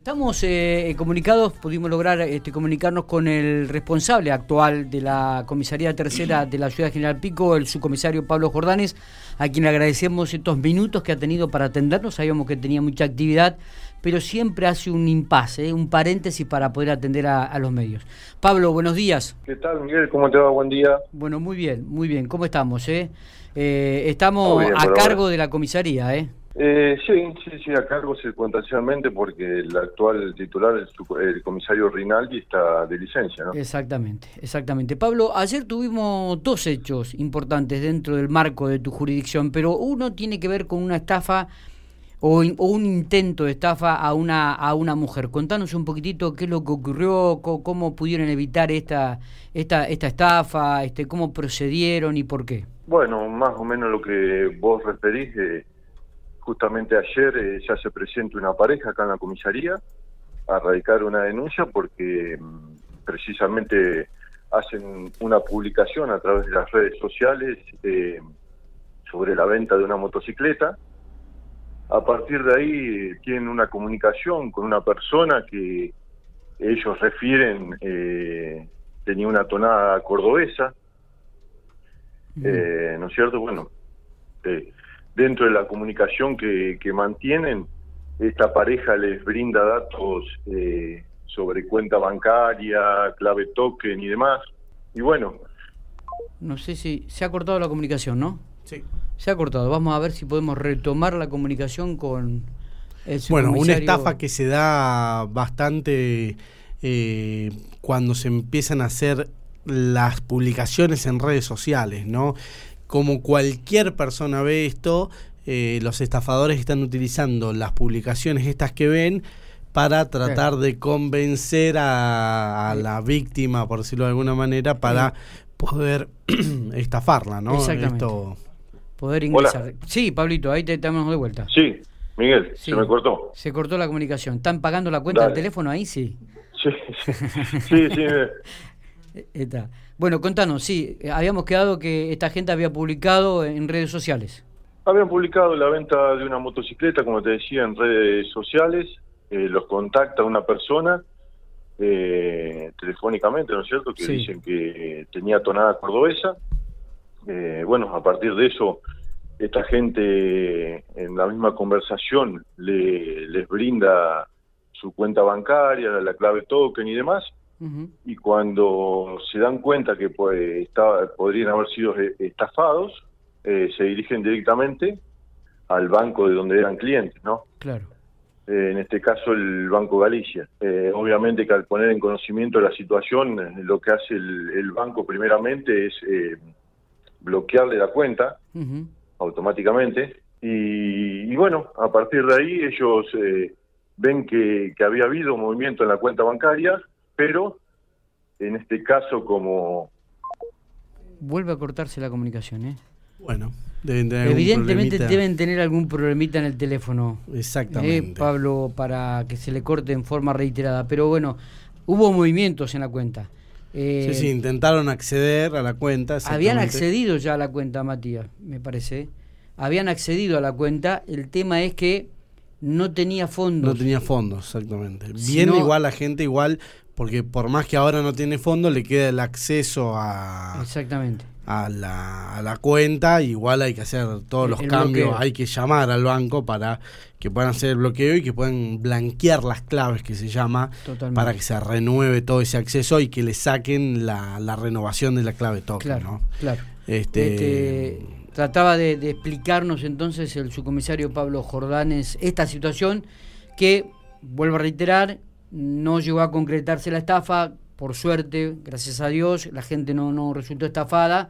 Estamos eh, comunicados, pudimos lograr este, comunicarnos con el responsable actual de la comisaría tercera de la ciudad General Pico, el subcomisario Pablo Jordanes, a quien agradecemos estos minutos que ha tenido para atendernos. Sabíamos que tenía mucha actividad, pero siempre hace un impasse, eh, un paréntesis para poder atender a, los medios. Pablo, buenos días. ¿Qué tal, Miguel? ¿Cómo te va? Buen día. Bueno, muy bien, muy bien. ¿Cómo estamos? Eh? eh estamos a cargo de la comisaría, ¿eh? Eh, sí, sí, sí, a cargo circunstancialmente porque el actual titular, el, comisario Rinaldi, está de licencia, ¿no? Exactamente, exactamente. Pablo, ayer tuvimos dos hechos importantes dentro del marco de tu jurisdicción, pero uno tiene que ver con una estafa o, un intento de estafa a una, a una mujer. Contanos un poquitito qué es lo que ocurrió, cómo, pudieron evitar esta, esta, esta estafa, este, cómo procedieron y por qué. Bueno, más o menos lo que vos referís. Eh, Justamente ayer eh, ya se presenta una pareja acá en la comisaría a radicar una denuncia porque mm, precisamente hacen una publicación a través de las redes sociales eh, sobre la venta de una motocicleta. A partir de ahí tienen una comunicación con una persona que ellos refieren eh, tenía una tonada cordobesa, ¿no es cierto? Bueno, dentro de la comunicación que, mantienen, esta pareja les brinda datos eh, sobre cuenta bancaria, clave token y demás. Y bueno. No sé si se ha cortado la comunicación, ¿no? Sí. Se ha cortado. Vamos a ver si podemos retomar la comunicación con el Bueno, una estafa que se da bastante eh, cuando se empiezan a hacer las publicaciones en redes sociales, ¿no? Como cualquier persona ve esto, eh, los estafadores están utilizando las publicaciones estas que ven para tratar de convencer a, la víctima, por decirlo de alguna manera, para poder estafarla, ¿no? Exactamente. Poder ingresar. Sí, Pablito, ahí te estamos de vuelta. Sí, Miguel, se me cortó. Se cortó la comunicación. ¿Están pagando la cuenta del teléfono ahí? Sí. Sí, sí, sí. Está. Bueno, contanos, sí, habíamos quedado que esta gente había publicado en redes sociales. Habían publicado la venta de una motocicleta, como te decía, en redes sociales. Eh, los contacta una persona eh, telefónicamente, ¿no es cierto? Que dicen que tenía tonada cordobesa. Eh, bueno, a partir de eso, esta gente en la misma conversación le, les brinda su cuenta bancaria, la clave token y demás y cuando se dan cuenta que pues, podrían haber sido e-, estafados, eh, se dirigen directamente al banco de donde eran clientes, ¿no? Claro. Eh, en este caso el Banco Galicia. Eh, obviamente que al poner en conocimiento la situación, lo que hace el, banco primeramente es bloquearle la cuenta automáticamente y, bueno, a partir de ahí ellos ven que, que había habido movimiento en la cuenta bancaria pero en este caso como... Vuelve a cortarse la comunicación, ¿eh? Bueno, deben tener Evidentemente deben tener algún problemita en el teléfono. Exactamente. ¿eh, Pablo, para que se le corte en forma reiterada. Pero bueno, hubo movimientos en la cuenta. Eh, sí, sí, intentaron acceder a la cuenta. Habían accedido ya a la cuenta, Matías, me parece. Habían accedido a la cuenta. El tema es que no tenía fondos. No tenía fondos, exactamente. Bien igual la gente, igual porque por más que ahora no tiene fondo, le queda el acceso a, Exactamente. a, la, a la cuenta, igual hay que hacer todos los cambios, hay que llamar al banco para que puedan hacer el bloqueo y que puedan blanquear las claves que se llama para que se renueve todo ese acceso y que le saquen la, la renovación de la clave token, claro, ¿no? Claro. Este, este trataba de, de explicarnos entonces el subcomisario Pablo Jordanes esta situación que, vuelvo a reiterar, no llegó a concretarse la estafa, por suerte, gracias a Dios, la gente no, no resultó estafada,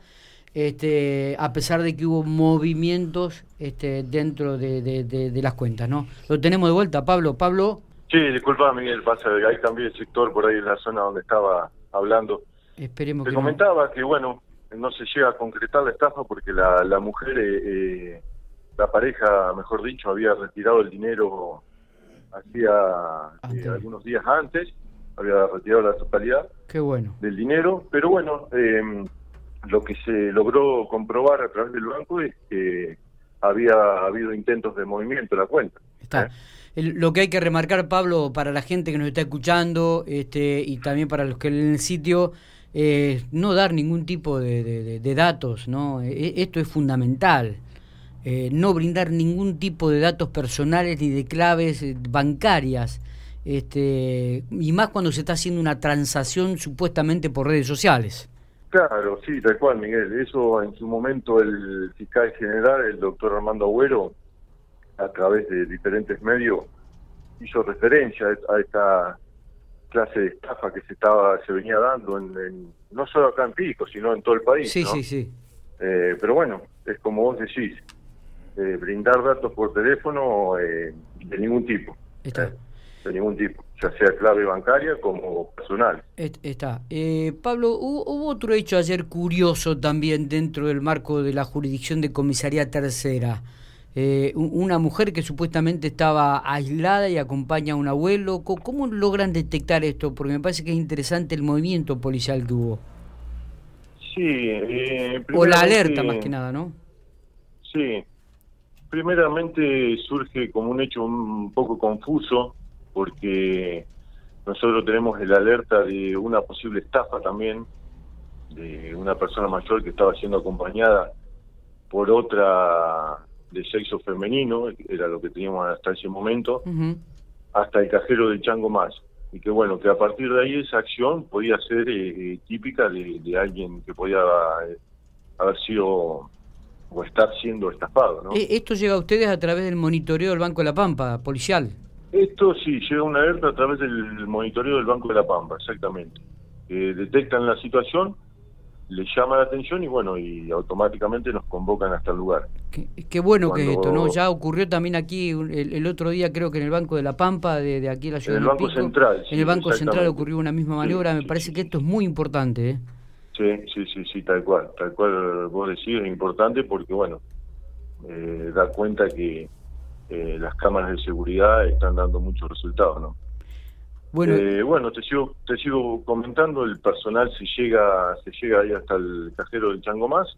este, a pesar de que hubo movimientos este, dentro de, de, las cuentas, ¿no? Lo tenemos de vuelta, Pablo. Pablo. Sí, disculpa, Miguel, pasa, ahí cambié el sector por ahí en la zona donde estaba hablando. Esperemos Te comentaba que, bueno, no se llega a concretar la estafa porque la, la mujer, eh, eh, la pareja, mejor dicho, había retirado el dinero hacía eh, algunos días antes, había retirado la totalidad Qué bueno. del dinero, pero bueno, em, lo que se logró comprobar a través del banco es que había habido intentos de movimiento en la cuenta. Está. ¿eh? lo que hay que remarcar, Pablo, para la gente que nos está escuchando este, y también para los que en el sitio, eh, no dar ningún tipo de, datos, ¿no? E, e, esto es fundamental. Eh, no brindar ningún tipo de datos personales ni de claves eh, bancarias, este, y más cuando se está haciendo una transacción supuestamente por redes sociales. Claro, sí, tal cual, Miguel. Eso en su momento el fiscal general, el doctor Armando Agüero, a través de diferentes medios, hizo referencia a esta clase de estafa que se estaba se venía dando en, no solo acá en Pico, sino en todo el país. Sí, sí, sí. Eh, pero bueno, es como vos decís, eh, brindar datos por teléfono eh, de ningún tipo. Está. de ningún tipo, ya sea clave bancaria como personal. Está. Pablo, hubo, otro hecho ayer curioso también dentro del marco de la jurisdicción de comisaría tercera. Una mujer que supuestamente estaba aislada y acompaña a un abuelo. ¿Cómo, logran detectar esto? Porque me parece que es interesante el movimiento policial que hubo. Sí. o la alerta más que nada, ¿no? Sí, primeramente surge como un hecho un poco confuso porque nosotros tenemos el alerta de una posible estafa también de una persona mayor que estaba siendo acompañada por otra de sexo femenino, era lo que teníamos hasta ese momento, hasta el cajero del Chango Más. Y que bueno, que a partir de ahí esa acción podía ser eh, eh, típica de, de, alguien que podía eh, haber sido o estar siendo estafado. ¿no? Eh, ¿Esto llega a ustedes a través del monitoreo del Banco de la Pampa, policial? Esto sí, llega una alerta a través del monitoreo del Banco de la Pampa, exactamente. detectan la situación, les llama la atención y bueno, y automáticamente nos convocan hasta el lugar. Qué, bueno que esto, ¿no? Ya ocurrió también aquí el, otro día, creo que en el Banco de la Pampa, de, aquí en la ciudad En el Banco Central. en el Banco Central ocurrió una misma maniobra, me parece que esto es muy importante, ¿eh? Sí, sí, sí, sí, tal cual, tal cual vos decís, es importante porque, bueno, eh, da cuenta que eh, las cámaras de seguridad están dando muchos resultados, ¿no? Bueno, eh, bueno te sigo te sigo comentando, el personal se llega se llega ahí hasta el cajero del Chango Más,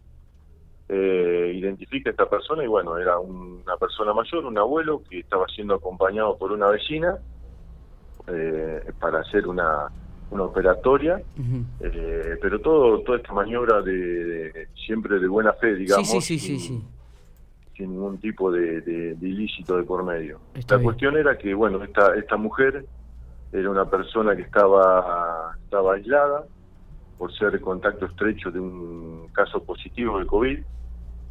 eh, identifica a esta persona y bueno, era una persona mayor, un abuelo que estaba siendo acompañado por una vecina para hacer una una operatoria, eh, pero todo toda esta maniobra de, siempre de buena fe, digamos, sí, sí, sin, ningún tipo de, ilícito de por medio. la cuestión era que, bueno, esta esta mujer era una persona que estaba estaba aislada por ser contacto estrecho de un caso positivo de COVID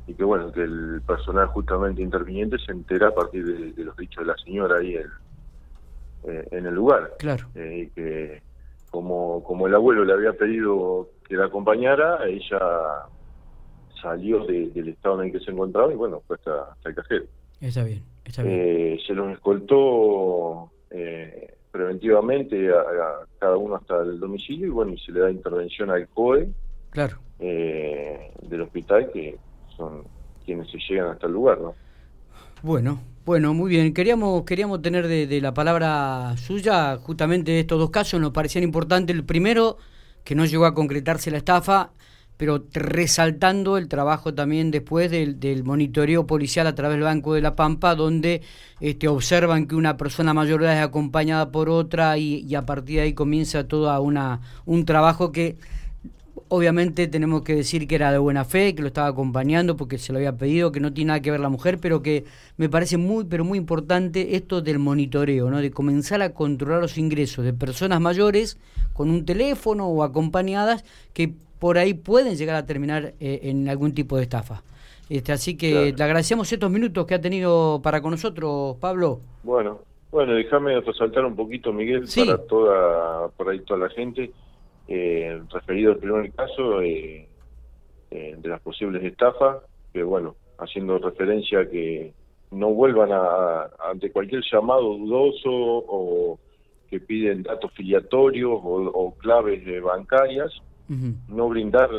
y que, bueno, que el personal justamente interviniente se entera a partir de, los dichos de la señora ahí en, eh, en el lugar. Claro. Eh, y que como, como el abuelo le había pedido que la acompañara, ella salió del estado en el que se encontraba y bueno, fue hasta, el cajero. Está bien, está bien. Eh, se los escoltó eh, preventivamente a, cada uno hasta el domicilio y bueno, y se le da intervención al COE claro. Eh, del hospital que son quienes se llegan hasta el lugar, ¿no? Bueno, bueno, muy bien. Queríamos, queríamos tener de, la palabra suya justamente estos dos casos, nos parecían importantes. El primero, que no llegó a concretarse la estafa, pero resaltando el trabajo también después del, monitoreo policial a través del Banco de la Pampa, donde este, observan que una persona mayor es acompañada por otra y, a partir de ahí comienza todo una, un trabajo que Obviamente tenemos que decir que era de buena fe, que lo estaba acompañando porque se lo había pedido, que no tiene nada que ver la mujer, pero que me parece muy, pero muy importante esto del monitoreo, ¿no? De comenzar a controlar los ingresos de personas mayores con un teléfono o acompañadas que por ahí pueden llegar a terminar eh, en algún tipo de estafa. Este, así que le agradecemos estos minutos que ha tenido para con nosotros, Pablo. Bueno, bueno, déjame resaltar un poquito, Miguel, para toda, por ahí toda la gente eh, referido al primer caso eh, eh, de las posibles estafas, que bueno, haciendo referencia a que no vuelvan a, ante cualquier llamado dudoso o que piden datos filiatorios o, claves bancarias, no brindar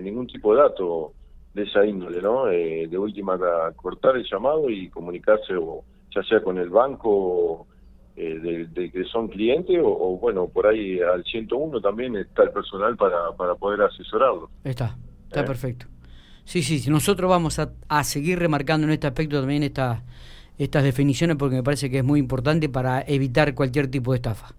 ningún tipo de dato de esa índole, ¿no? de última, cortar el llamado y comunicarse o ya sea con el banco eh, de, que son clientes o, bueno, por ahí al 101 también está el personal para, para poder asesorarlo. Está, está ¿Eh? perfecto. Sí, sí, nosotros vamos a, a, seguir remarcando en este aspecto también esta, estas definiciones porque me parece que es muy importante para evitar cualquier tipo de estafa.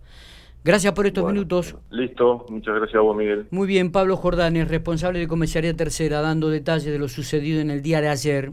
Gracias por estos minutos. Listo, muchas gracias a vos, Miguel. Muy bien, Pablo Jordanes, responsable de Comisaría Tercera, dando detalles de lo sucedido en el día de ayer.